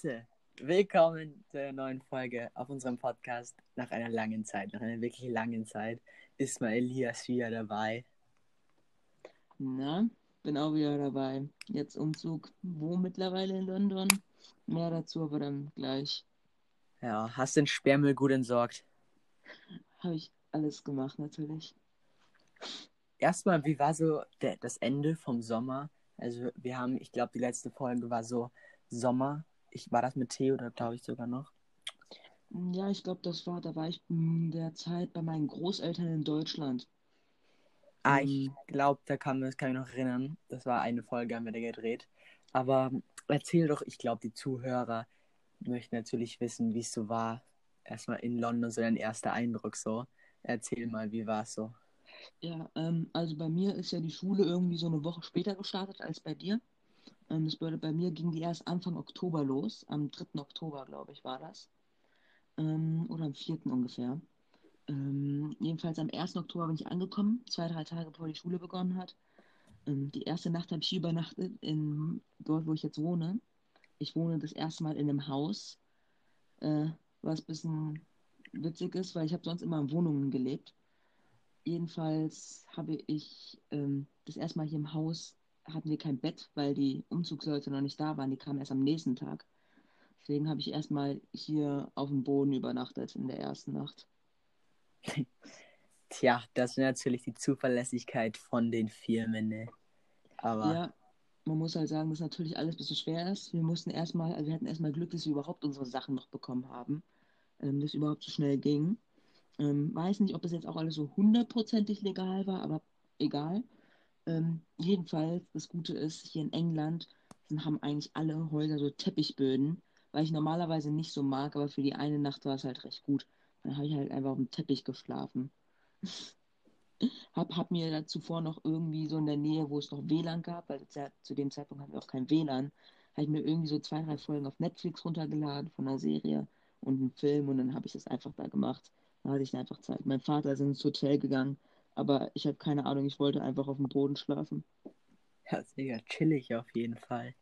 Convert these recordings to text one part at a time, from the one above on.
Leute, willkommen zu einer neuen Folge auf unserem Podcast. Nach einer langen Zeit, nach einer wirklich langen Zeit, ist mal Elias wieder dabei. Na, bin auch wieder dabei. Jetzt Umzug, wo mittlerweile in London? Mehr dazu aber dann gleich. Ja, hast den Sperrmüll gut entsorgt? Habe ich alles gemacht, natürlich. Erstmal, wie war so der, das Ende vom Sommer? Also, wir haben, ich glaube, die letzte Folge war so Sommer. Ich, war das mit Theo oder glaube ich sogar noch? Ja, ich glaube, das war, da war ich in der Zeit bei meinen Großeltern in Deutschland. Ah, ich glaube, da kann, das kann ich noch erinnern. Das war eine Folge, haben wir da gedreht. Aber erzähl doch, ich glaube, die Zuhörer möchten natürlich wissen, wie es so war. Erstmal in London, so dein erster Eindruck so. Erzähl mal, wie war es so? Ja, ähm, also bei mir ist ja die Schule irgendwie so eine Woche später gestartet als bei dir. Ähm, das bedeutet, bei mir ging die erst Anfang Oktober los. Am 3. Oktober, glaube ich, war das. Ähm, oder am 4. ungefähr. Ähm, jedenfalls am 1. Oktober bin ich angekommen, zwei, drei Tage bevor die Schule begonnen hat. Ähm, die erste Nacht habe ich übernachtet, in, dort wo ich jetzt wohne. Ich wohne das erste Mal in einem Haus, äh, was ein bisschen witzig ist, weil ich habe sonst immer in Wohnungen gelebt. Jedenfalls habe ich ähm, das erste Mal hier im Haus hatten wir kein Bett, weil die Umzugsleute noch nicht da waren. Die kamen erst am nächsten Tag. Deswegen habe ich erstmal hier auf dem Boden übernachtet in der ersten Nacht. Tja, das ist natürlich die Zuverlässigkeit von den Firmen, ne? Aber. Ja, man muss halt sagen, dass natürlich alles ein bisschen schwer ist. Wir mussten erstmal, also wir hatten erstmal Glück, dass wir überhaupt unsere Sachen noch bekommen haben. Ähm, dass überhaupt so schnell ging. Ähm, weiß nicht, ob es jetzt auch alles so hundertprozentig legal war, aber egal. Ähm, jedenfalls, das Gute ist, hier in England haben eigentlich alle Häuser so Teppichböden, weil ich normalerweise nicht so mag, aber für die eine Nacht war es halt recht gut. Dann habe ich halt einfach auf dem Teppich geschlafen. hab, hab mir da zuvor noch irgendwie so in der Nähe, wo es noch WLAN gab, weil zu, zu dem Zeitpunkt hatten wir auch kein WLAN, habe ich mir irgendwie so zwei, drei Folgen auf Netflix runtergeladen von einer Serie und einem Film und dann habe ich das einfach da gemacht. Da hatte ich einfach Zeit. Mein Vater ist ins Hotel gegangen, aber ich habe keine Ahnung, ich wollte einfach auf dem Boden schlafen. Ja, sehr chillig auf jeden Fall.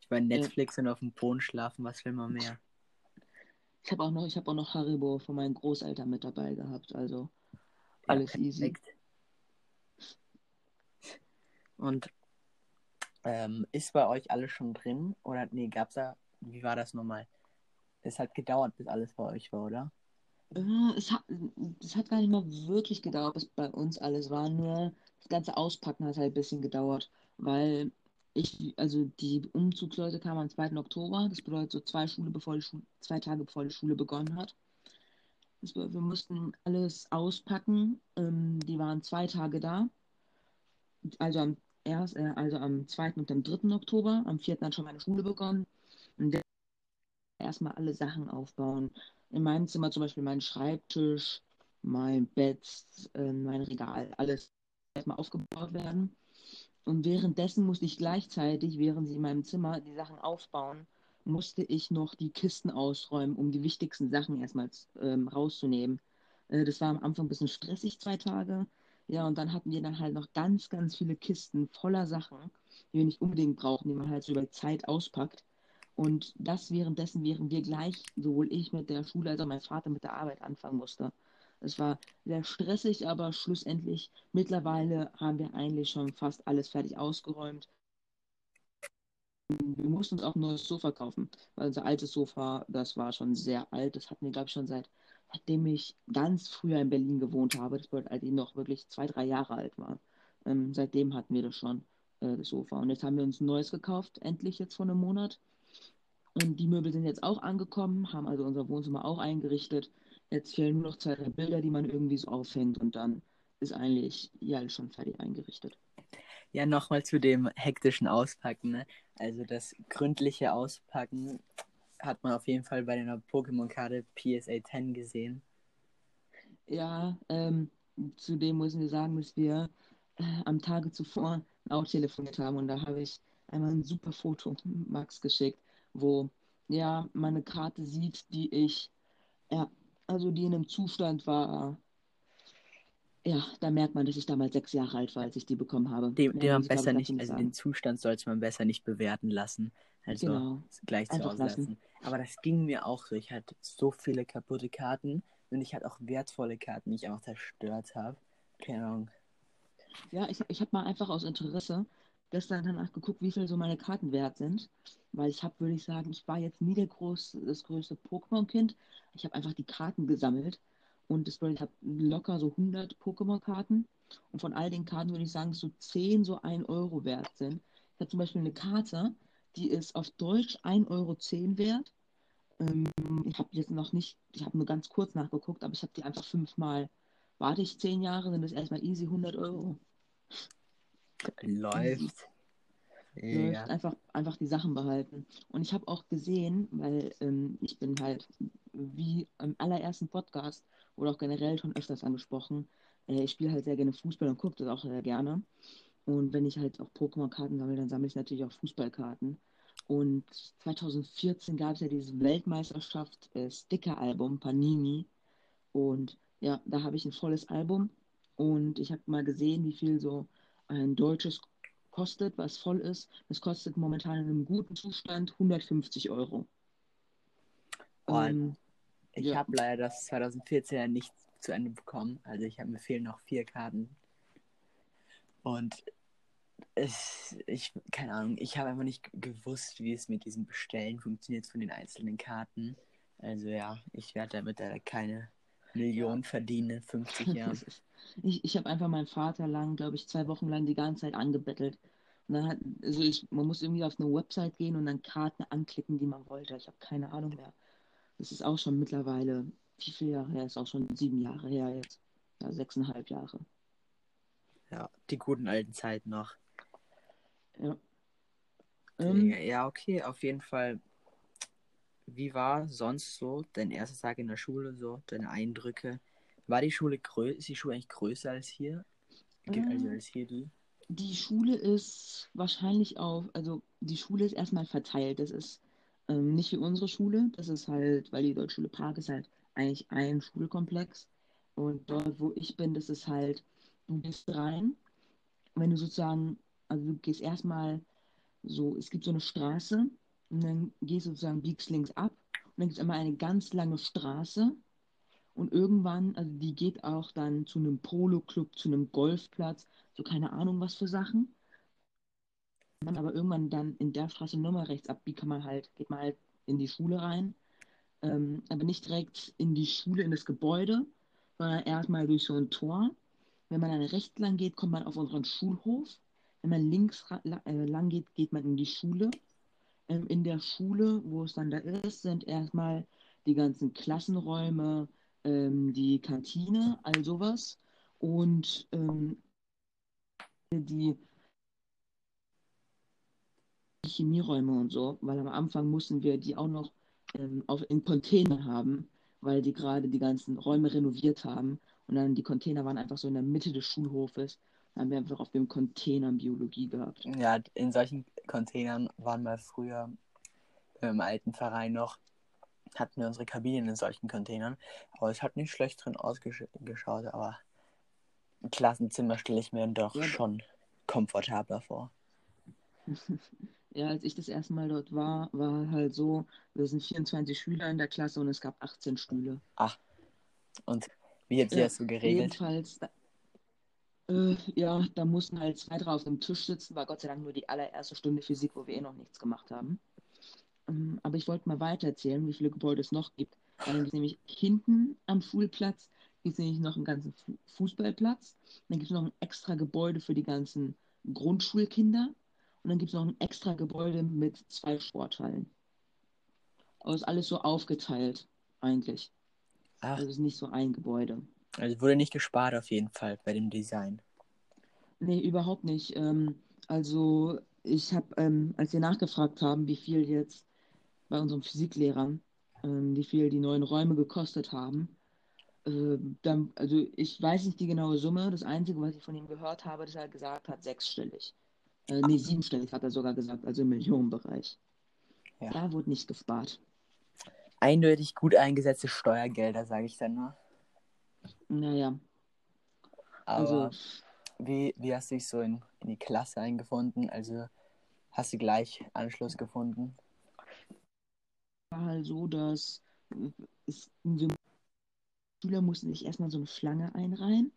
Ich meine, Netflix ja. und auf dem Boden schlafen, was will man mehr? Ich habe auch noch, ich habe auch noch Haribo von meinen Großeltern mit dabei gehabt, also alles ja, easy. Und ähm, ist bei euch alles schon drin? Oder nee, gab's da, wie war das nochmal? Es hat gedauert, bis alles bei euch war, oder? Äh, es, hat, es hat gar nicht mal wirklich gedauert, bis bei uns alles war. Nur das ganze Auspacken hat halt ein bisschen gedauert, weil ich, also die Umzugsleute kamen am 2. Oktober. Das bedeutet so zwei, Schule bevor die Schule, zwei Tage bevor die Schule begonnen hat. Das bedeutet, wir mussten alles auspacken. Ähm, die waren zwei Tage da. Also am, erst, äh, also am 2. und am 3. Oktober. Am 4. hat schon meine Schule begonnen. Erstmal alle Sachen aufbauen in meinem Zimmer zum Beispiel mein Schreibtisch, mein Bett, äh, mein Regal, alles erstmal aufgebaut werden. Und währenddessen musste ich gleichzeitig, während sie in meinem Zimmer die Sachen aufbauen, musste ich noch die Kisten ausräumen, um die wichtigsten Sachen erstmal ähm, rauszunehmen. Äh, das war am Anfang ein bisschen stressig, zwei Tage. Ja, und dann hatten wir dann halt noch ganz, ganz viele Kisten voller Sachen, die wir nicht unbedingt brauchen, die man halt so über Zeit auspackt. Und das währenddessen, während wir gleich, sowohl ich mit der Schule als auch mein Vater mit der Arbeit anfangen musste. Es war sehr stressig, aber schlussendlich, mittlerweile haben wir eigentlich schon fast alles fertig ausgeräumt. Wir mussten uns auch ein neues Sofa kaufen, weil unser altes Sofa, das war schon sehr alt. Das hatten wir, glaube ich, schon seit, seitdem ich ganz früher in Berlin gewohnt habe. Das bedeutet, als ich noch wirklich zwei, drei Jahre alt war. Ähm, seitdem hatten wir das schon, äh, das Sofa. Und jetzt haben wir uns ein neues gekauft, endlich jetzt vor einem Monat. Und die Möbel sind jetzt auch angekommen, haben also unser Wohnzimmer auch eingerichtet. Jetzt fehlen nur noch zwei, drei Bilder, die man irgendwie so aufhängt und dann ist eigentlich ja alles schon fertig eingerichtet. Ja, nochmal zu dem hektischen Auspacken. Ne? Also das gründliche Auspacken hat man auf jeden Fall bei der Pokémon-Karte PSA 10 gesehen. Ja, ähm, zudem müssen wir sagen, dass wir äh, am Tage zuvor auch telefoniert haben und da habe ich einmal ein super Foto Max geschickt wo ja meine Karte sieht, die ich, ja, also die in einem Zustand war, Ja, da merkt man, dass ich damals sechs Jahre alt war, als ich die bekommen habe. Den, den man besser ich, nicht, also den Zustand sollte man besser nicht bewerten lassen. Also Genau. gleich zu Einfach Hause lassen. lassen. Aber das ging mir auch so. Ich hatte so viele kaputte Karten und ich hatte auch wertvolle Karten, die ich einfach zerstört habe. Keine Ahnung. Ja, ich, ich habe mal einfach aus Interesse gestern danach geguckt, wie viel so meine Karten wert sind. Weil ich habe, würde ich sagen, ich war jetzt nie der groß, das größte Pokémon-Kind. Ich habe einfach die Karten gesammelt. Und das bedeutet, ich habe locker so 100 Pokémon-Karten. Und von all den Karten würde ich sagen, so 10 so 1 Euro wert sind. Ich habe zum Beispiel eine Karte, die ist auf Deutsch 1,10 Euro wert. Ähm, ich habe jetzt noch nicht, ich habe nur ganz kurz nachgeguckt, aber ich habe die einfach fünfmal. Warte ich 10 Jahre, sind das erstmal easy 100 Euro. Läuft. läuft, Ja. einfach, einfach die Sachen behalten. Und ich habe auch gesehen, weil ähm, ich bin halt, wie im allerersten Podcast oder auch generell schon öfters angesprochen, äh, ich spiele halt sehr gerne Fußball und gucke das auch sehr gerne. Und wenn ich halt auch Pokémon-Karten sammle, dann sammle ich natürlich auch Fußballkarten. Und 2014 gab es ja dieses Weltmeisterschaft äh, Sticker-Album Panini. Und ja, da habe ich ein volles Album. Und ich habe mal gesehen, wie viel so ein deutsches kostet, was voll ist. Das kostet momentan in einem guten Zustand 150 Euro. Ähm, Ich ja. habe leider das 2014 nicht zu Ende bekommen. Also ich habe mir fehlen noch vier Karten. Und es, ich, keine Ahnung, ich habe einfach nicht gewusst, wie es mit diesem Bestellen funktioniert von den einzelnen Karten. Also ja, ich werde damit leider keine Million verdienen in 50 Jahren. ich ich habe einfach meinen Vater lang, glaube ich, zwei Wochen lang die ganze Zeit angebettelt. Und dann hat, also ich, man muss irgendwie auf eine Website gehen und dann Karten anklicken, die man wollte. Ich habe keine Ahnung mehr. Das ist auch schon mittlerweile, wie viele Jahre her? Ist auch schon sieben Jahre her jetzt. Ja, sechseinhalb Jahre. Ja, die guten alten Zeiten noch. Ja. Ähm, ja, okay, auf jeden Fall. Wie war sonst so dein erster Tag in der Schule, so deine Eindrücke? War die Schule größer, ist die Schule eigentlich größer als hier? Also Ähm, als hier die? Die Schule ist wahrscheinlich auf, also die Schule ist erstmal verteilt. Das ist ähm, nicht wie unsere Schule. Das ist halt, weil die Deutschschule Prag ist halt eigentlich ein Schulkomplex. Und dort, wo ich bin, das ist halt, du gehst rein, wenn du sozusagen, also du gehst erstmal so, es gibt so eine Straße und dann gehst du sozusagen, biegst links ab und dann gibt es immer eine ganz lange Straße und irgendwann, also die geht auch dann zu einem Polo-Club, zu einem Golfplatz, so keine Ahnung was für Sachen. Man aber irgendwann dann in der Straße nochmal rechts abbiegt, kann man halt, geht man halt in die Schule rein. Ähm, aber nicht direkt in die Schule, in das Gebäude, sondern erstmal durch so ein Tor. Wenn man dann rechts lang geht, kommt man auf unseren Schulhof. Wenn man links äh, lang geht, geht man in die Schule. Ähm, in der Schule, wo es dann da ist, sind erstmal die ganzen Klassenräume, ähm, die Kantine, all sowas. Und ähm, die Chemieräume und so, weil am Anfang mussten wir die auch noch ähm, auf, in Container haben, weil die gerade die ganzen Räume renoviert haben. Und dann die Container waren einfach so in der Mitte des Schulhofes. Dann haben wir einfach auf dem Container Biologie gehabt. Ja, in solchen Containern waren wir früher im alten Verein noch, hatten wir unsere Kabinen in solchen Containern. Aber es hat nicht schlecht drin ausgeschaut, aber ein Klassenzimmer stelle ich mir doch Ja, schon komfortabler vor. Ja, als ich das erste Mal dort war, war halt so, wir sind 24 Schüler in der Klasse und es gab 18 Stühle. Ach, und wie habt ihr Ja, das so geregelt? jedenfalls, da, äh, ja, da mussten halt zwei, drei auf dem Tisch sitzen, war Gott sei Dank nur die allererste Stunde Physik, wo wir eh noch nichts gemacht haben. Ähm, aber ich wollte mal weiter erzählen, wie viele Gebäude es noch gibt. Dann gibt es nämlich hinten am Schulplatz gibt es nämlich noch einen ganzen Fu Fußballplatz. Dann gibt es noch ein extra Gebäude für die ganzen Grundschulkinder. Und dann gibt es noch ein extra Gebäude mit zwei Sporthallen. Aber ist alles so aufgeteilt, eigentlich. Ach, Also es ist nicht so ein Gebäude. Also wurde nicht gespart auf jeden Fall bei dem Design. Nee, überhaupt nicht. Ähm, also ich habe, ähm, als wir nachgefragt haben, wie viel jetzt bei unserem Physiklehrer, ähm, wie viel die neuen Räume gekostet haben, äh, dann, also ich weiß nicht die genaue Summe. Das Einzige, was ich von ihm gehört habe, dass er gesagt hat, sechsstellig. Äh, nee, siebenstellig hat er sogar gesagt, also im Millionenbereich. Ja. Da wurde nicht gespart. Eindeutig gut eingesetzte Steuergelder, sage ich dann nur. Naja. Aber Also, wie, wie hast du dich so in, in die Klasse eingefunden? Also hast du gleich Anschluss gefunden? war halt so, dass äh, es, wir Schüler mussten sich erstmal so eine Schlange einreihen.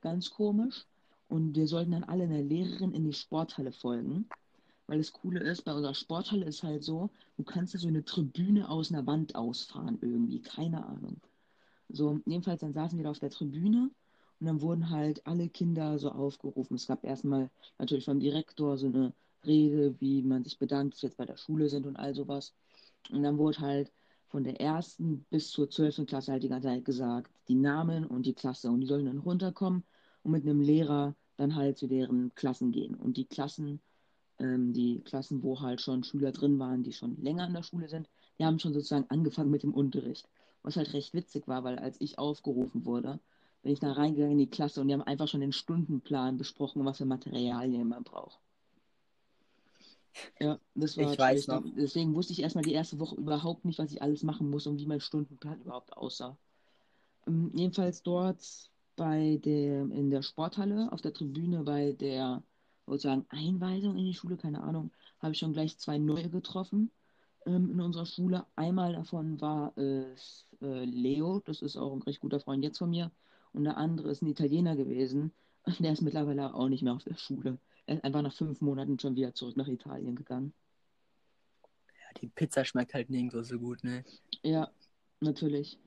Ganz komisch. Und wir sollten dann alle einer Lehrerin in die Sporthalle folgen. Weil das Coole ist, bei unserer Sporthalle ist halt so, du kannst da so eine Tribüne aus einer Wand ausfahren irgendwie. Keine Ahnung. So, jedenfalls dann saßen wir da auf der Tribüne und dann wurden halt alle Kinder so aufgerufen. Es gab erstmal natürlich vom Direktor so eine Rede, wie man sich bedankt, dass wir jetzt bei der Schule sind und all sowas. Und dann wurde halt von der ersten bis zur zwölften Klasse halt die ganze Zeit gesagt, die Namen und die Klasse. Und die sollen dann runterkommen und mit einem Lehrer dann halt zu deren Klassen gehen. Und die Klassen, ähm, die Klassen, wo halt schon Schüler drin waren, die schon länger an der Schule sind, die haben schon sozusagen angefangen mit dem Unterricht. Was halt recht witzig war, weil als ich aufgerufen wurde, bin ich da reingegangen in die Klasse und die haben einfach schon den Stundenplan besprochen, was für Materialien man braucht. Ja, das war Ich weiß noch. deswegen wusste ich erstmal die erste Woche überhaupt nicht, was ich alles machen muss und wie mein Stundenplan überhaupt aussah. Ähm, jedenfalls dort bei der, in der Sporthalle, auf der Tribüne bei der sozusagen Einweisung in die Schule, keine Ahnung, habe ich schon gleich zwei neue getroffen ähm, in unserer Schule. Einmal davon war es äh, Leo, das ist auch ein recht guter Freund jetzt von mir. Und der andere ist ein Italiener gewesen. Und der ist mittlerweile auch nicht mehr auf der Schule. Er ist einfach nach fünf Monaten schon wieder zurück nach Italien gegangen. Ja, die Pizza schmeckt halt nirgendwo so gut, ne? Ja, natürlich.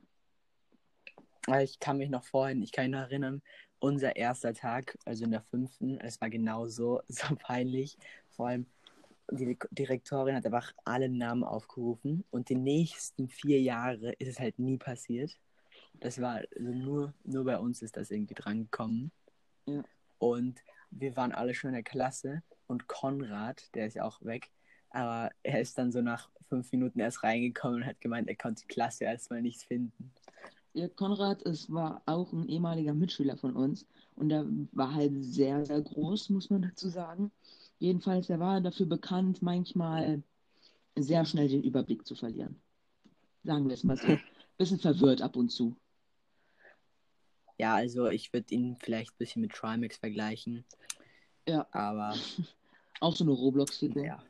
Aber Ich kann mich noch vorhin, ich kann mich noch erinnern, unser erster Tag, also in der fünften, es war genau so, so peinlich. Vor allem, die Direktorin hat einfach alle Namen aufgerufen und die nächsten vier Jahre ist es halt nie passiert. Das war also nur, nur bei uns ist das irgendwie dran gekommen. Ja. Und wir waren alle schon in der Klasse und Konrad, der ist ja auch weg, aber er ist dann so nach fünf Minuten erst reingekommen und hat gemeint, er konnte die Klasse erstmal nicht finden. Ja, Konrad es war auch ein ehemaliger Mitschüler von uns und der war halt sehr, sehr groß, muss man dazu sagen. Jedenfalls, er war dafür bekannt, manchmal sehr schnell den Überblick zu verlieren. Sagen wir es mal so. Bisschen verwirrt ab und zu. Ja, also ich würde ihn vielleicht ein bisschen mit Trimax vergleichen, Ja, aber auch so eine Roblox-Figur. ja.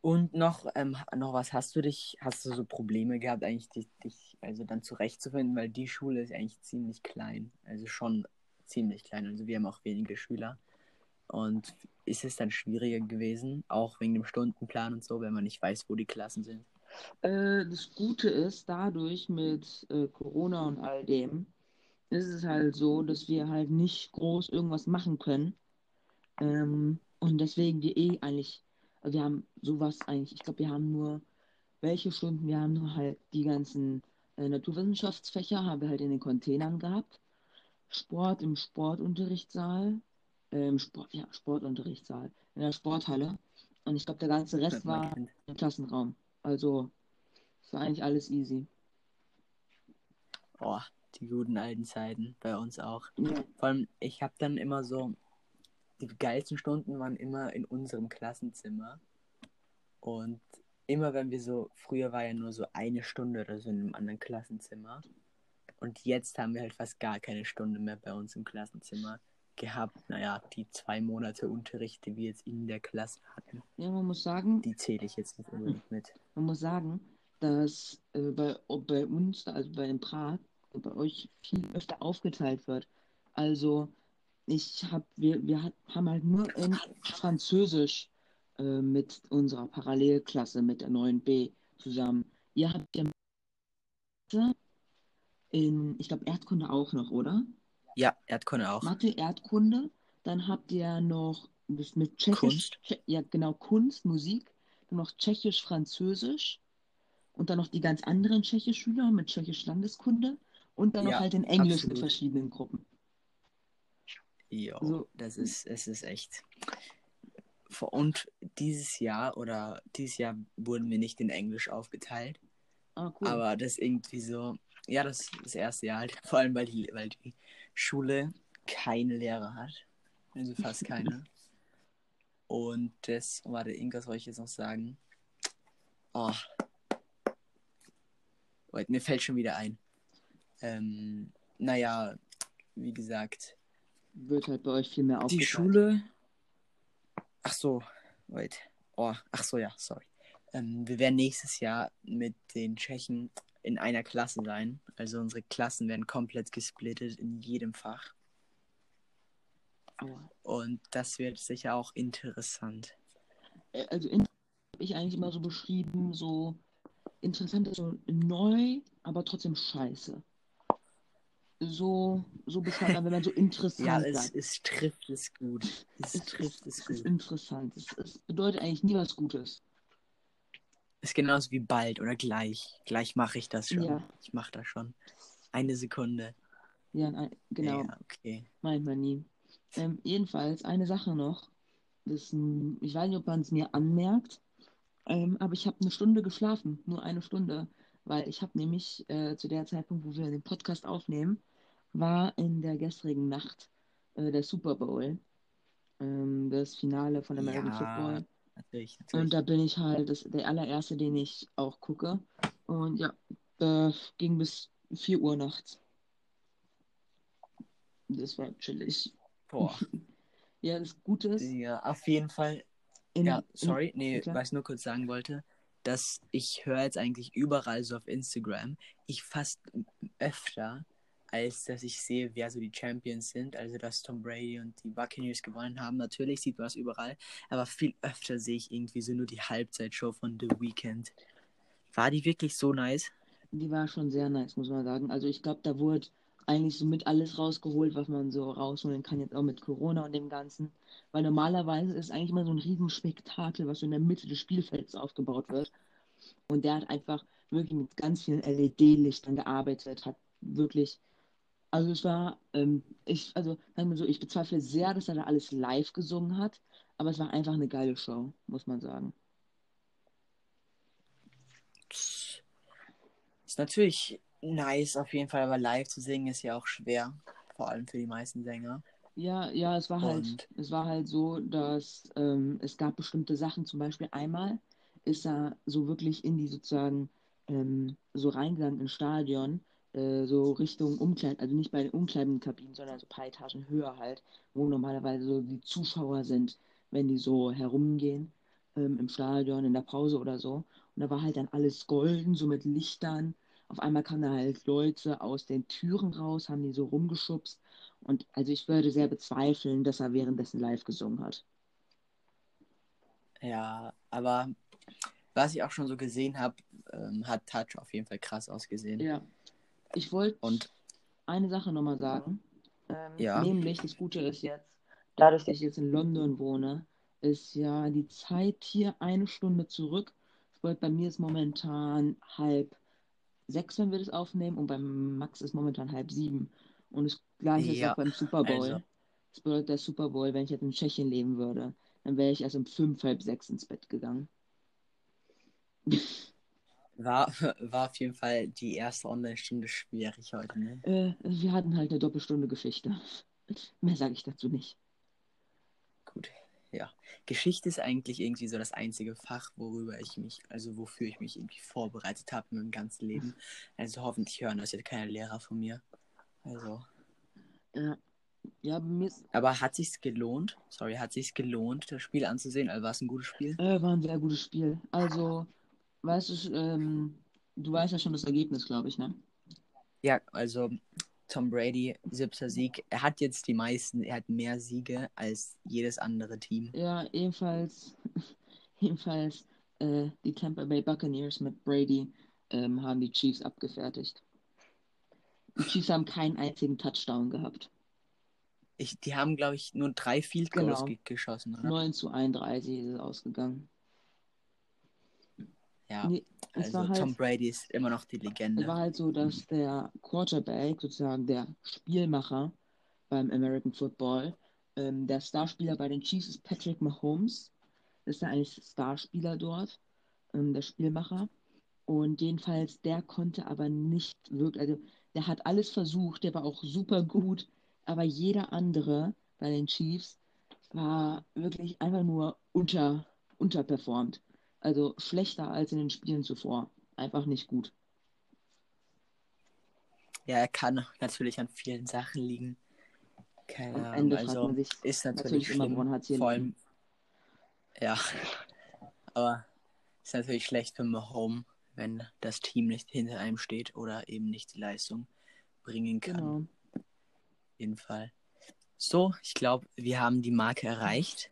Und noch, ähm, noch was, hast du dich, hast du so Probleme gehabt, eigentlich dich, dich also dann zurechtzufinden, weil die Schule ist eigentlich ziemlich klein, also schon ziemlich klein, also wir haben auch wenige Schüler. Und ist es dann schwieriger gewesen, auch wegen dem Stundenplan und so, wenn man nicht weiß, wo die Klassen sind? Äh, das Gute ist, dadurch mit äh, Corona und all dem, ist es halt so, dass wir halt nicht groß irgendwas machen können. Ähm, und deswegen wir eh eigentlich, also wir haben sowas eigentlich, ich glaube, wir haben nur, welche Stunden, wir haben nur halt die ganzen äh, Naturwissenschaftsfächer, haben wir halt in den Containern gehabt. Sport im Sportunterrichtssaal, äh, im Sport, ja, Sportunterrichtssaal, in der Sporthalle. Und ich glaube, der ganze Rest war kennt. im Klassenraum. Also, es war eigentlich alles easy. Oh, die guten alten Zeiten bei uns auch. Ja, Vor allem, ich habe dann immer so, die geilsten Stunden waren immer in unserem Klassenzimmer. Und immer wenn wir so, früher war ja nur so eine Stunde oder so in einem anderen Klassenzimmer. Und jetzt haben wir halt fast gar keine Stunde mehr bei uns im Klassenzimmer gehabt. Naja, die zwei Monate Unterricht, die wir jetzt in der Klasse hatten, ja, man muss sagen, die zähle ich jetzt nicht unbedingt mit. man muss sagen, dass äh, bei, bei uns, also bei dem Prag, bei euch viel öfter aufgeteilt wird. Also ich habe, wir, wir hat, haben halt nur in Französisch äh, mit unserer Parallelklasse, mit der 9b zusammen. Ihr habt ja in, ich glaube, Erdkunde auch noch, oder? Ja, Erdkunde auch. Mathe, Erdkunde, dann habt ihr noch mit Tschechisch, Kunst. Tsche- ja genau, Kunst, Musik, dann noch Tschechisch, Französisch und dann noch die ganz anderen Tschechisch-Schüler mit Tschechisch Landeskunde und dann noch Ja, halt in Englisch mit absolut. verschiedenen Gruppen. Jo, So. das ist, es ist echt. Und dieses Jahr oder dieses Jahr wurden wir nicht in Englisch aufgeteilt, Ah, cool. aber das irgendwie so, ja, das ist das erste Jahr halt, vor allem weil die, weil die Schule keine Lehrer hat, also fast keine. Und das, warte, irgendwas soll ich jetzt noch sagen. Oh. Wait, mir fällt schon wieder ein. Ähm, naja, wie gesagt. Wird halt bei euch viel mehr Die Schule. Ach so, wait. Oh, ach so, ja, sorry. Ähm, wir werden nächstes Jahr mit den Tschechen in einer Klasse sein. Also unsere Klassen werden komplett gesplittet in jedem Fach. Aua. Und das wird sicher auch interessant. Äh, Also in habe ich eigentlich immer so beschrieben, so interessant ist so neu, aber trotzdem scheiße. So, so beschreibt man, wenn man so interessant Ja, es, sagt. es trifft es gut. Es, Es trifft es es ist gut. interessant. Es, es bedeutet eigentlich nie was Gutes. Ist genauso wie bald oder gleich. Gleich mache ich das schon. Ja. Ich mache das schon. Eine Sekunde. Ja, nein, genau. Ja, okay. Meint man nie. Ähm, jedenfalls, eine Sache noch. Das, ähm, ich weiß nicht, ob man es mir anmerkt, ähm, aber ich habe eine Stunde geschlafen. Nur eine Stunde. Weil ich habe nämlich äh, zu der Zeitpunkt, wo wir den Podcast aufnehmen, war in der gestrigen Nacht äh, der Super Bowl. Ähm, das Finale von American Ja, Football. Natürlich, natürlich. Und da bin ich halt das, der allererste, den ich auch gucke. Und ja, äh, ging bis 4 Uhr nachts. Das war chillig. Boah. Ja, das Gute ist, Ja, auf jeden Fall. in, Ja, in, sorry. Nee, Ja, klar. was ich nur kurz sagen wollte, dass ich höre jetzt eigentlich überall so auf Instagram, ich fast öfter, als dass ich sehe, wer so die Champions sind. Also, dass Tom Brady und die Buccaneers gewonnen haben. Natürlich sieht man das überall. Aber viel öfter sehe ich irgendwie so nur die Halbzeitshow von The Weeknd. War die wirklich so nice? die war schon sehr nice, muss man sagen. Also ich glaube, da wurde eigentlich so mit alles rausgeholt, was man so rausholen kann, jetzt auch mit Corona und dem Ganzen. Weil normalerweise ist eigentlich immer so ein Riesenspektakel, was so in der Mitte des Spielfelds aufgebaut wird. Und der hat einfach wirklich mit ganz vielen LED-Lichtern gearbeitet, hat wirklich, also es war, ähm, ich, also sagen wir so, ich bezweifle sehr, dass er da alles live gesungen hat, aber es war einfach eine geile Show, muss man sagen. Ist natürlich nice auf jeden Fall, aber live zu singen ist ja auch schwer. Vor allem für die meisten Sänger. Ja, ja, es war halt, Und- es war halt so, dass ähm, es gab bestimmte Sachen, zum Beispiel einmal ist er so wirklich in die sozusagen ähm, so reingegangen ins Stadion, äh, so Richtung Umkleid, also nicht bei den Umkleidenkabinen, sondern so ein paar Etagen höher halt, wo normalerweise so die Zuschauer sind, wenn die so herumgehen ähm, im Stadion, in der Pause oder so. Und da war halt dann alles golden, so mit Lichtern. Auf einmal kamen da halt Leute aus den Türen raus, haben die so rumgeschubst. Und also ich würde sehr bezweifeln, dass er währenddessen live gesungen hat. Ja, aber was ich auch schon so gesehen habe, ähm, hat Touch auf jeden Fall krass ausgesehen. Ja. Ich wollte eine Sache nochmal sagen. Ähm, Ja. Nämlich, das Gute ist jetzt, dadurch, dass ich jetzt in London wohne, ist ja die Zeit hier eine Stunde zurück. Das bedeutet, bei mir ist momentan halb sechs, wenn wir das aufnehmen, und beim Max ist momentan halb sieben. Und das gleiche ist Ja, auch beim Super Bowl. also. Das bedeutet, der Super Bowl, wenn ich jetzt in Tschechien leben würde, dann wäre ich erst um fünf, halb sechs ins Bett gegangen. War, war auf jeden Fall die erste Online-Stunde schwierig heute, ne? Äh, wir hatten halt eine Doppelstunde Geschichte. Mehr sage ich dazu nicht. Gut, ja. Geschichte ist eigentlich irgendwie so das einzige Fach, worüber ich mich, also wofür ich mich irgendwie vorbereitet habe in meinem ganzen Leben. Also hoffentlich hören das jetzt keine Lehrer von mir. Also. Ja, ja bei mir Aber hat sich's gelohnt? Sorry, hat sich's gelohnt, das Spiel anzusehen? Also war es ein gutes Spiel? äh, war ein sehr gutes Spiel. Also, weißt du, ähm, du weißt ja schon das Ergebnis, glaube ich, ne? Ja, also Tom Brady, siebter Sieg. Er hat jetzt die meisten, er hat mehr Siege als jedes andere Team. Ja, ebenfalls, ebenfalls äh, die Tampa Bay Buccaneers mit Brady ähm, haben die Chiefs abgefertigt. Die Chiefs haben keinen einzigen Touchdown gehabt. Ich, die haben, glaube ich, nur drei Field Goals Genau. ge geschossen, oder? 9 zu 31 ist es ausgegangen. Ja, Nee, es also halt, Tom Brady ist immer noch die es Legende. war halt so, dass der Quarterback, sozusagen der Spielmacher beim American Football, ähm, der Starspieler bei den Chiefs ist Patrick Mahomes. Das ist ja eigentlich Starspieler dort, ähm, der Spielmacher. Und jedenfalls, der konnte aber nicht wirklich, also der hat alles versucht, der war auch super gut, aber jeder andere bei den Chiefs war wirklich einfach nur unter, unterperformt. Also schlechter als in den Spielen zuvor. Einfach nicht gut. Ja, er kann natürlich an vielen Sachen liegen. Keine Am Ahnung. Ende Also man sich ist natürlich, natürlich immer, woran hat's hier Vor allem, ja. Aber ist natürlich schlecht für Mahomes, wenn das Team nicht hinter einem steht oder eben nicht die Leistung bringen kann. Genau. Auf jeden Fall. So, ich glaube, wir haben die Marke erreicht.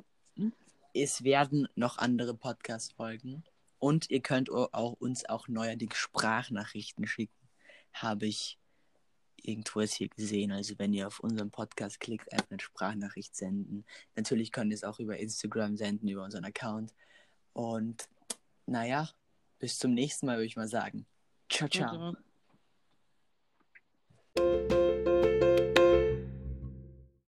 Mhm. Es werden noch andere Podcasts folgen. Und ihr könnt auch uns auch neuerdings Sprachnachrichten schicken. Habe ich irgendwo jetzt hier gesehen. Also wenn ihr auf unseren Podcast klickt, eine Sprachnachricht senden. Natürlich könnt ihr es auch über Instagram senden, über unseren Account. Und naja, bis zum nächsten Mal würde ich mal sagen. Ciao, ciao. ciao.